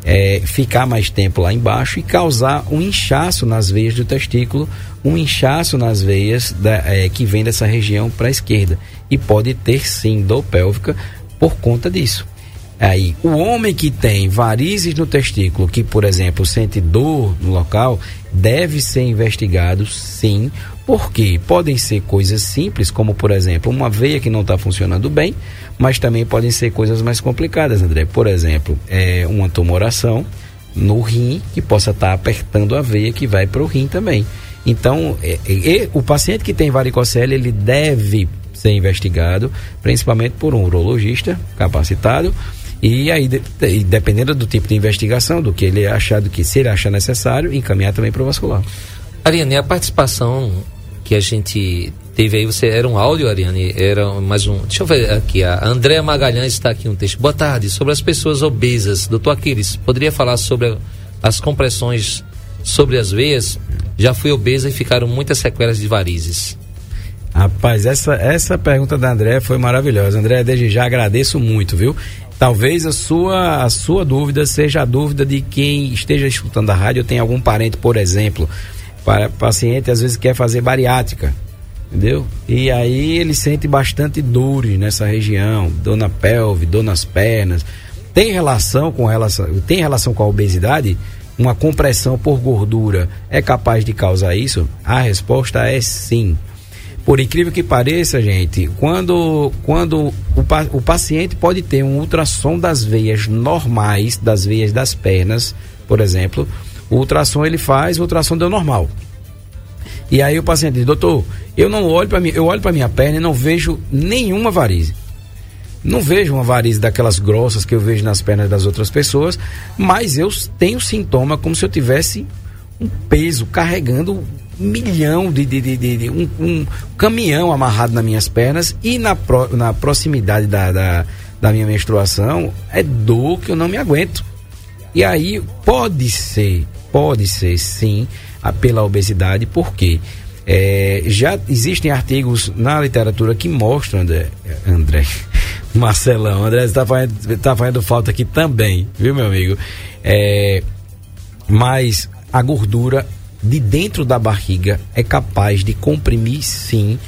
é, ficar mais tempo lá embaixo e causar um inchaço nas veias do testículo, um inchaço nas veias da, é, que vem dessa região para a esquerda. E pode ter sim dor pélvica por conta disso. Aí, o homem que tem varizes no testículo, que, por exemplo, sente dor no local, deve ser investigado sim, porque podem ser coisas simples, como, por exemplo, uma veia que não está funcionando bem, mas também podem ser coisas mais complicadas, André. Por exemplo, é uma tumoração no rim que possa estar tá apertando a veia que vai para o rim também. Então, é, é, o paciente que tem varicocele, ele deve ser investigado, principalmente por um urologista capacitado e aí, de, de, dependendo do tipo de investigação, do que ele achar, do que se ele achar necessário, encaminhar também para o vascular. Ariane, a participação que a gente teve aí, você era um áudio, Ariane, era mais um. Deixa eu ver aqui, a Andréa Magalhães está aqui um texto. Boa tarde, sobre as pessoas obesas. Doutor Aquiles, poderia falar sobre as compressões sobre as veias? Já fui obesa e ficaram muitas sequelas de varizes. Rapaz, essa, essa pergunta da André foi maravilhosa. André, desde já agradeço muito, viu? Talvez a sua, a sua dúvida seja a dúvida de quem esteja escutando a rádio, tem algum parente, por exemplo, para paciente às vezes quer fazer bariátrica, entendeu? E aí ele sente bastante dores nessa região, dor na pelve, dor nas pernas. Tem relação com relação, tem relação com a obesidade? Uma compressão por gordura é capaz de causar isso? A resposta é sim. Por incrível que pareça, gente, quando, quando o, o paciente pode ter um ultrassom das veias normais, das veias das pernas, por exemplo, o ultrassom ele faz, o ultrassom deu normal. E aí o paciente diz, doutor, eu não olho para mim, eu olho para minha perna e não vejo nenhuma varize. Não vejo uma varize daquelas grossas que eu vejo nas pernas das outras pessoas, mas eu tenho sintoma como se eu tivesse um peso carregando milhão de, de, de, de um, um, caminhão amarrado nas minhas pernas e na, pro, na proximidade da, da, da minha menstruação é dor que eu não me aguento. E aí pode ser, pode ser sim, pela obesidade, porque é, já existem artigos na literatura que mostram, André, André Marcelão, André está fazendo, tá fazendo falta aqui também, viu, meu amigo? É, mas a gordura de dentro da barriga é capaz de comprimir, sim,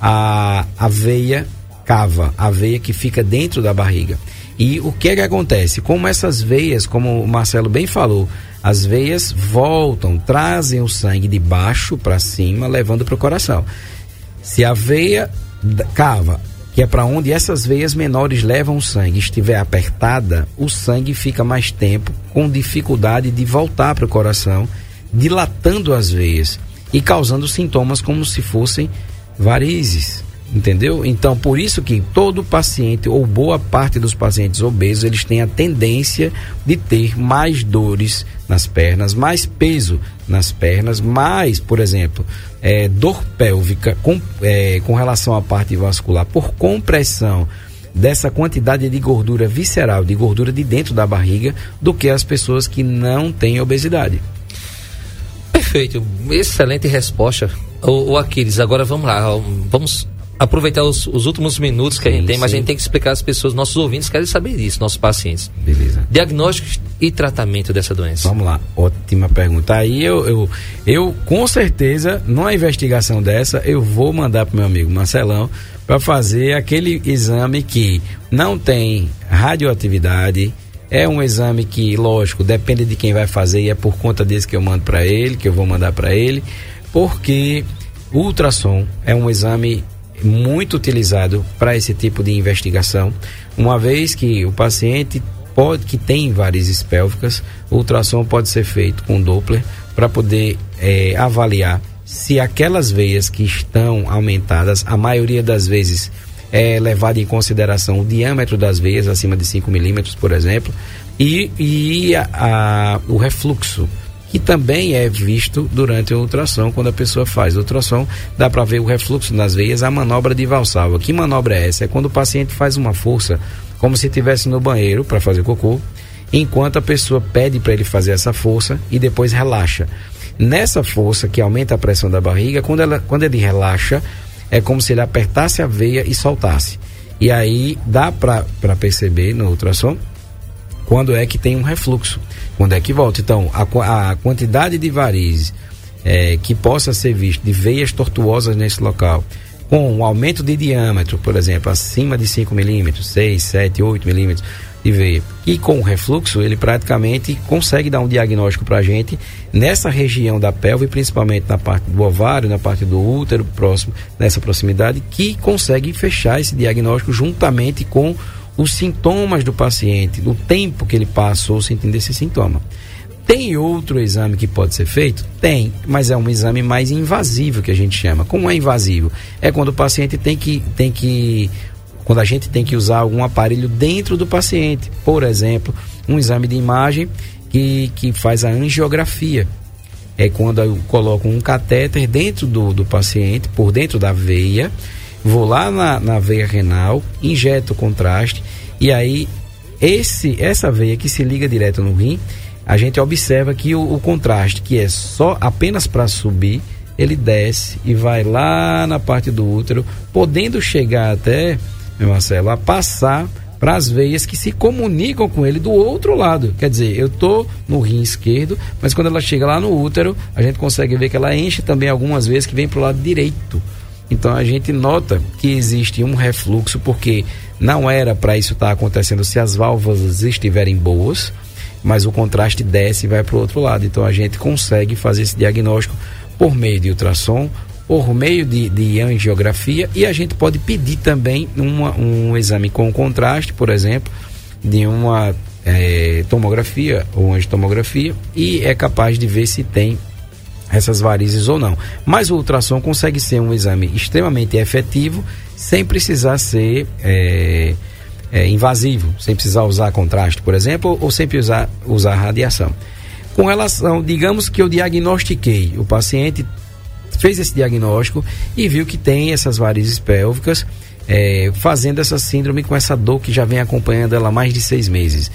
a, a veia cava, a veia que fica dentro da barriga. E o que é que acontece? Como essas veias, como o Marcelo bem falou, as veias voltam, trazem o sangue de baixo para cima, levando para o coração. Se a veia cava, que é para onde essas veias menores levam o sangue, estiver apertada, o sangue fica mais tempo com dificuldade de voltar para o coração, dilatando as veias e causando sintomas como se fossem varizes. Entendeu? Então, por isso que todo paciente, ou boa parte dos pacientes obesos, eles têm a tendência de ter mais dores nas pernas, mais peso nas pernas, mais, por exemplo, é, dor pélvica com, é, com relação à parte vascular, por compressão dessa quantidade de gordura visceral, de gordura de dentro da barriga, do que as pessoas que não têm obesidade. Perfeito, excelente resposta. O, o Aquiles, agora vamos lá, vamos aproveitar os, os, últimos minutos que sim, a gente tem, mas sim. a gente tem que explicar às pessoas, nossos ouvintes querem saber disso, nossos pacientes. Beleza. Diagnóstico e tratamento dessa doença. Vamos lá, ótima pergunta. Aí eu, eu, eu com certeza, numa investigação dessa, eu vou mandar para meu amigo Marcelão para fazer aquele exame que não tem radioatividade. É um exame que, lógico, depende de quem vai fazer e é por conta desse que eu mando para ele, que eu vou mandar para ele, porque ultrassom é um exame muito utilizado para esse tipo de investigação, uma vez que o paciente pode que tem varizes pélvicas, o ultrassom pode ser feito com Doppler para poder é, avaliar se aquelas veias que estão aumentadas, a maioria das vezes é levado em consideração o diâmetro das veias acima de 5 milímetros, por exemplo, e, e a, a, o refluxo que também é visto durante a ultrassom, quando a pessoa faz. O ultrassom dá para ver o refluxo nas veias, a manobra de Valsalva. Que manobra é essa? É quando o paciente faz uma força, como se estivesse no banheiro para fazer cocô, enquanto a pessoa pede para ele fazer essa força e depois relaxa. Nessa força que aumenta a pressão da barriga, quando, ela, quando ele relaxa, é como se ele apertasse a veia e soltasse. E aí dá para perceber no ultrassom quando é que tem um refluxo, quando é que volta. Então, a, a quantidade de varizes é, que possa ser visto de veias tortuosas nesse local, com um aumento de diâmetro, por exemplo, acima de 5 milímetros, 6, 7, 8 milímetros de veia, e com o refluxo, ele praticamente consegue dar um diagnóstico para a gente nessa região da pelve, principalmente na parte do ovário, na parte do útero, próximo, nessa proximidade, que consegue fechar esse diagnóstico juntamente com os sintomas do paciente, do tempo que ele passou sentindo esse sintoma. Tem outro exame que pode ser feito? Tem, mas é um exame mais invasivo que a gente chama. Como é invasivo? É quando o paciente tem que, tem que quando a gente tem que usar algum aparelho dentro do paciente. Por exemplo, um exame de imagem que, que faz a angiografia. É quando eu coloco um catéter dentro do, do paciente, por dentro da veia, vou lá na, na veia renal, injeto o contraste e aí esse essa veia que se liga direto no rim, a gente observa que o, o contraste, que é só apenas para subir, ele desce e vai lá na parte do útero, podendo chegar até, Marcelo, a passar para as veias que se comunicam com ele do outro lado. Quer dizer, eu tô no rim esquerdo, mas quando ela chega lá no útero, a gente consegue ver que ela enche também algumas vezes que vem para o lado direito. Então a gente nota que existe um refluxo porque não era para isso estar tá acontecendo se as válvulas estiverem boas, mas o contraste desce e vai para o outro lado. Então a gente consegue fazer esse diagnóstico por meio de ultrassom, por meio de, de angiografia e a gente pode pedir também uma, um exame com contraste, por exemplo, de uma é, tomografia ou angitomografia e é capaz de ver se tem essas varizes ou não. Mas o ultrassom consegue ser um exame extremamente efetivo sem precisar ser é, é, invasivo, sem precisar usar contraste, por exemplo, ou sem precisar usar radiação. Com relação, digamos que eu diagnostiquei o paciente fez esse diagnóstico e viu que tem essas varizes pélvicas, é, fazendo essa síndrome com essa dor que já vem acompanhando ela há mais de seis meses.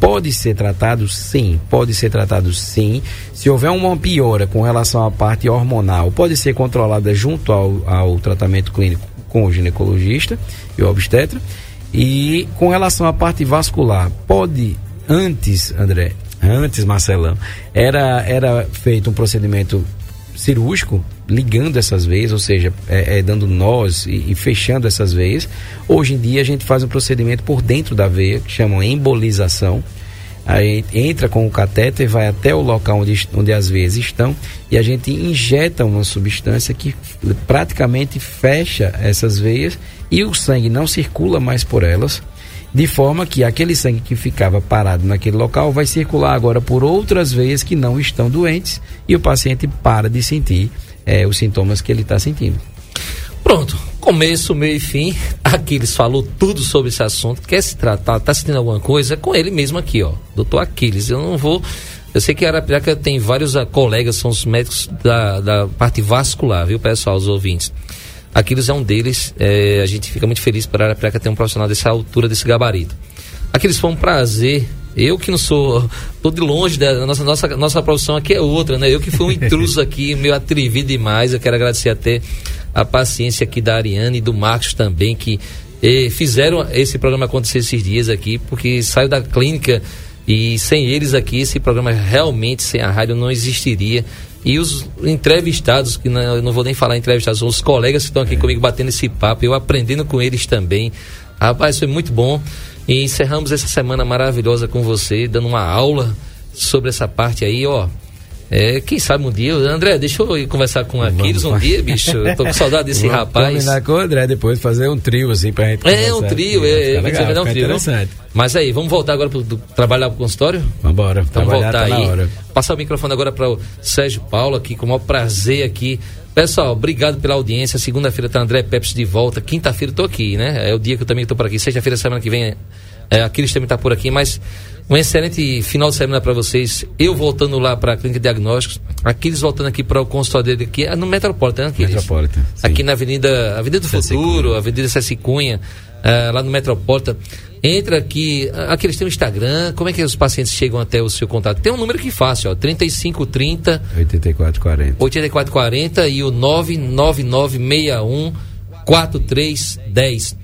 Pode ser tratado sim, pode ser tratado sim. Se houver uma piora com relação à parte hormonal, pode ser controlada junto ao, ao tratamento clínico com o ginecologista e o obstetra. E com relação à parte vascular, pode antes, André, antes, Marcelão, era, era feito um procedimento cirúrgico ligando essas veias, ou seja, é, é dando nós e, e, fechando essas veias. Hoje em dia a gente faz um procedimento por dentro da veia, que chamam embolização. Aí entra com o catéter, vai até o local onde, onde as veias estão e a gente injeta uma substância que praticamente fecha essas veias e o sangue não circula mais por elas de forma que aquele sangue que ficava parado naquele local vai circular agora por outras veias que não estão doentes e o paciente para de sentir é, os sintomas que ele está sentindo. Pronto, começo, meio e fim. Aquiles falou tudo sobre esse assunto. Quer se tratar, está sentindo alguma coisa? É com ele mesmo aqui, ó. Doutor Aquiles. Eu não vou. Eu sei que Arapiraca tem vários uh, colegas, são os médicos da, da parte vascular, viu, pessoal, os ouvintes. Aquiles é um deles. É, a gente fica muito feliz para Arapiraca ter um profissional dessa altura, desse gabarito. Aquiles foi um prazer. Eu que não sou, tô de longe da nossa nossa nossa profissão aqui é outra, né? Eu que fui um intruso aqui, meio atrevido demais. Eu quero agradecer até a paciência aqui da Ariane e do Marcos também que eh, fizeram esse programa acontecer esses dias aqui, porque saiu da clínica e sem eles aqui esse programa realmente sem a rádio não existiria. E os entrevistados, que não, eu não vou nem falar entrevistados, são os colegas que estão aqui é. comigo batendo esse papo, eu aprendendo com eles também. Rapaz, foi muito bom. E encerramos essa semana maravilhosa com você, dando uma aula sobre essa parte aí, ó. É, quem sabe um dia, André, deixa eu ir conversar com Aquiles um dia, bicho. Eu tô com saudade desse Vamos rapaz. Combinar com o André depois, fazer um trio assim pra gente. É, um trio, é, é, legal, é um trio. Interessante. Mas aí, vamos voltar agora pro do, trabalhar pro consultório? Vambora, então, vamos voltar tá aí. Passar o microfone agora para o Sérgio Paulo aqui, com o maior prazer aqui. Pessoal, obrigado pela audiência. Segunda-feira tá André Pepsi de volta. Quinta-feira tô aqui, né? É o dia que eu também tô por aqui. Sexta-feira, semana que vem, é, Aquiles também tá por aqui, mas um excelente final de semana para vocês. Eu voltando lá para a Clínica de Diagnósticos. Aquiles voltando aqui para o consultório dele aqui, é no Metropolitan, né, Aquiles? Metropolitan. Aqui na Avenida, Avenida do Futuro. Avenida César Cunha, uh, lá no Metropolitan. Entra aqui, aqui eles têm um Instagram, como é que os pacientes chegam até o seu contato? Tem um número que fácil, ó, 3530 8440. 8440 e o 99961 4310.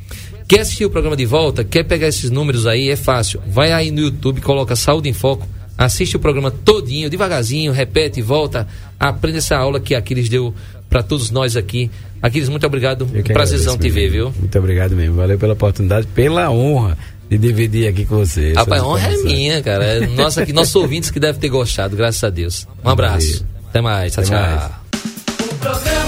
Quer assistir o programa de volta? Quer pegar esses números aí? É fácil. Vai aí no YouTube, coloca Saúde em Foco, assiste o programa todinho, devagarzinho, repete, volta, aprende essa aula que Aquiles deu para todos nós aqui. Aquiles, muito obrigado. Prazerzão te ver, viu? Muito obrigado mesmo. Valeu pela oportunidade, pela honra de dividir aqui com você. Rapaz, a honra é minha, cara. É nossa, aqui, nossos ouvintes que devem ter gostado, graças a Deus. Um abraço. Até mais. Tchau, Até tchau. Mais.